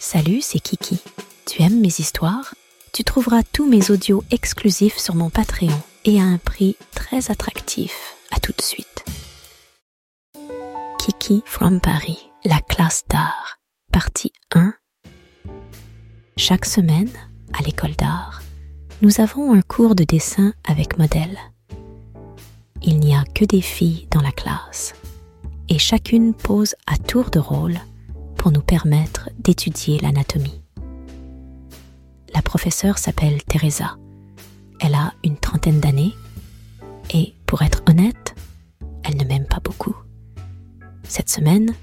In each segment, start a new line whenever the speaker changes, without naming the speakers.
Salut, c'est Kiki. Tu aimes mes histoires? Tu trouveras tous mes audios exclusifs sur mon Patreon et à un prix très attractif. À tout de suite. Kiki from Paris, la classe d'art, partie 1. Chaque semaine, à l'école d'art, nous avons un cours de dessin avec modèle. Il n'y a que des filles dans la classe et chacune pose à tour de rôle pour nous permettre d'étudier l'anatomie. La professeure s'appelle Teresa. Elle a une trentaine d'années et, pour être honnête, elle ne m'aime pas beaucoup. Cette semaine,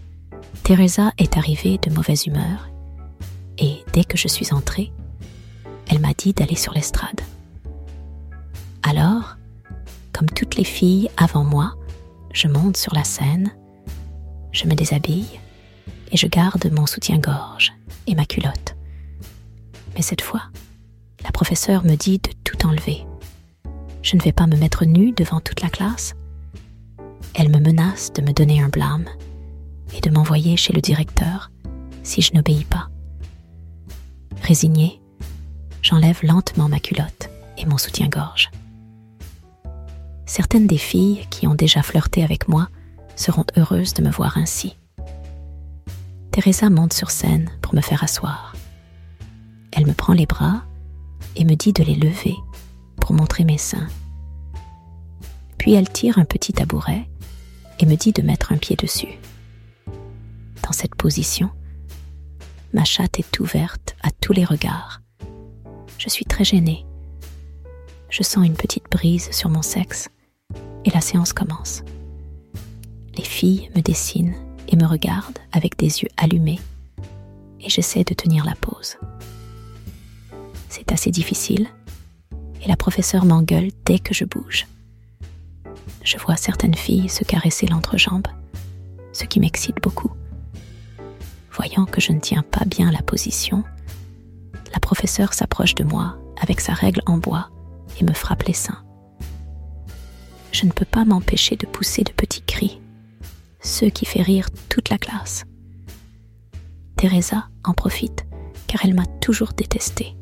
Teresa est arrivée de mauvaise humeur et dès que je suis entrée, elle m'a dit d'aller sur l'estrade. Alors, comme toutes les filles avant moi, je monte sur la scène, je me déshabille et je garde mon soutien-gorge et ma culotte. Mais cette fois, la professeure me dit de tout enlever. Je ne vais pas me mettre nue devant toute la classe. Elle me menace de me donner un blâme et de m'envoyer chez le directeur si je n'obéis pas. Résignée, j'enlève lentement ma culotte et mon soutien-gorge. Certaines des filles qui ont déjà flirté avec moi seront heureuses de me voir ainsi. Teresa monte sur scène pour me faire asseoir. Elle me prend les bras et me dit de les lever pour montrer mes seins. Puis elle tire un petit tabouret et me dit de mettre un pied dessus. Dans cette position, ma chatte est ouverte à tous les regards. Je suis très gênée. Je sens une petite brise sur mon sexe et la séance commence. Les filles me dessinent me regardent avec des yeux allumés et j'essaie de tenir la pose. C'est assez difficile et la professeure m'engueule dès que je bouge. Je vois certaines filles se caresser l'entrejambe, ce qui m'excite beaucoup. Voyant que je ne tiens pas bien la position, la professeure s'approche de moi avec sa règle en bois et me frappe les seins. Je ne peux pas m'empêcher de pousser de petits cris ce qui fait rire toute la classe. Teresa en profite car elle m'a toujours détesté.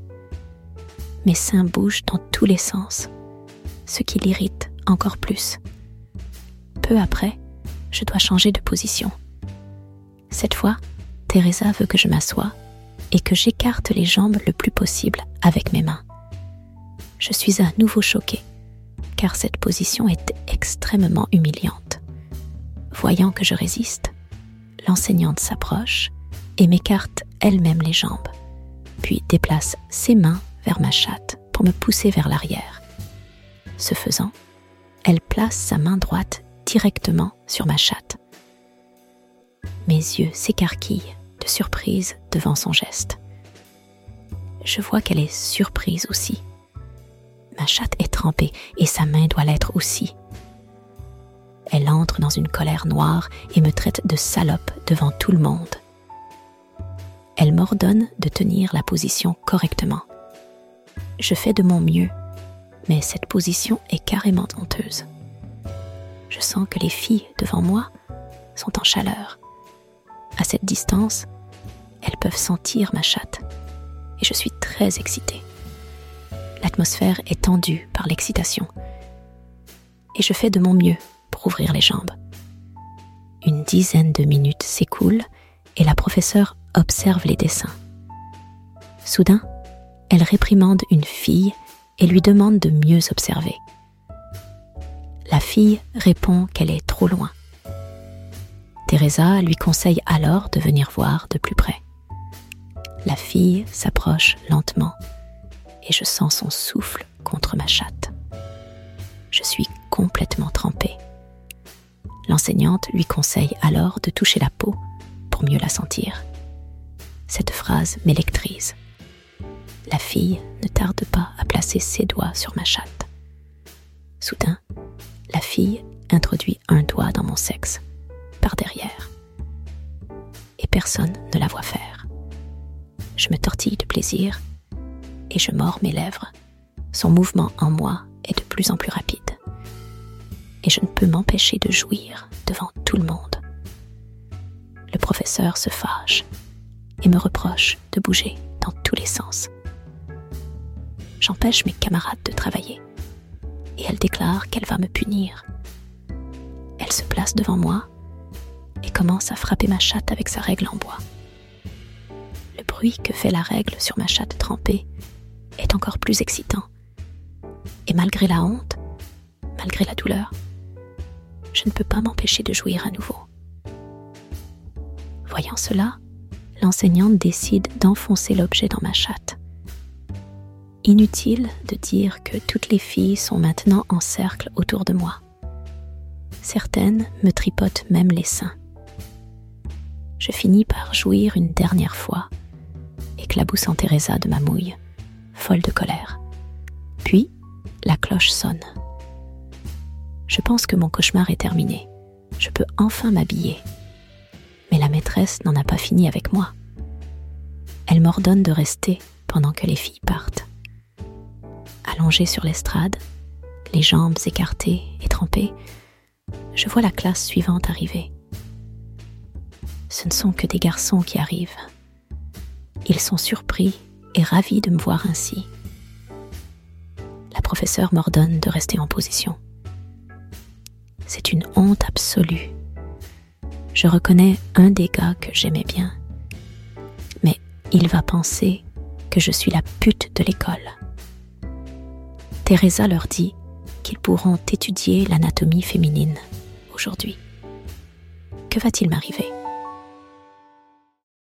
Mes seins bougent dans tous les sens, ce qui l'irrite encore plus. Peu après, je dois changer de position. Cette fois, Teresa veut que je m'assoie et que j'écarte les jambes le plus possible avec mes mains. Je suis à nouveau choquée, car cette position est extrêmement humiliante. Voyant que je résiste, l'enseignante s'approche et m'écarte elle-même les jambes, puis déplace ses mains vers ma chatte pour me pousser vers l'arrière. Ce faisant, elle place sa main droite directement sur ma chatte. Mes yeux s'écarquillent de surprise devant son geste. Je vois qu'elle est surprise aussi. Ma chatte est trempée et sa main doit l'être aussi. Elle entre dans une colère noire et me traite de salope devant tout le monde. Elle m'ordonne de tenir la position correctement. Je fais de mon mieux, mais cette position est carrément honteuse. Je sens que les filles devant moi sont en chaleur. À cette distance, elles peuvent sentir ma chatte et je suis très excitée. L'atmosphère est tendue par l'excitation et je fais de mon mieux ouvrir les jambes. Une dizaine de minutes s'écoulent et la professeure observe les dessins. Soudain, elle réprimande une fille et lui demande de mieux observer. La fille répond qu'elle est trop loin. Teresa lui conseille alors de venir voir de plus près. La fille s'approche lentement et je sens son souffle contre ma chatte. Je suis complètement trempée. L'enseignante lui conseille alors de toucher la peau pour mieux la sentir. Cette phrase m'électrise. La fille ne tarde pas à placer ses doigts sur ma chatte. Soudain, la fille introduit un doigt dans mon sexe, par derrière. Et personne ne la voit faire. Je me tortille de plaisir et je mords mes lèvres. Son mouvement en moi est de plus en plus rapide et je ne peux m'empêcher de jouir devant tout le monde. Le professeur se fâche et me reproche de bouger dans tous les sens. J'empêche mes camarades de travailler et elle déclare qu'elle va me punir. Elle se place devant moi et commence à frapper ma chatte avec sa règle en bois. Le bruit que fait la règle sur ma chatte trempée est encore plus excitant. Et malgré la honte, malgré la douleur, je ne peux pas m'empêcher de jouir à nouveau. Voyant cela, l'enseignante décide d'enfoncer l'objet dans ma chatte. Inutile de dire que toutes les filles sont maintenant en cercle autour de moi. Certaines me tripotent même les seins. Je finis par jouir une dernière fois, éclaboussant Teresa de ma mouille, folle de colère. Puis, la cloche sonne. Je pense que mon cauchemar est terminé. Je peux enfin m'habiller. Mais la maîtresse n'en a pas fini avec moi. Elle m'ordonne de rester pendant que les filles partent. Allongée sur l'estrade, les jambes écartées et trempées, je vois la classe suivante arriver. Ce ne sont que des garçons qui arrivent. Ils sont surpris et ravis de me voir ainsi. La professeure m'ordonne de rester en position. Une honte absolue. Je reconnais un des gars que j'aimais bien. Mais il va penser que je suis la pute de l'école. Teresa leur dit qu'ils pourront étudier l'anatomie féminine aujourd'hui. Que va-t-il m'arriver?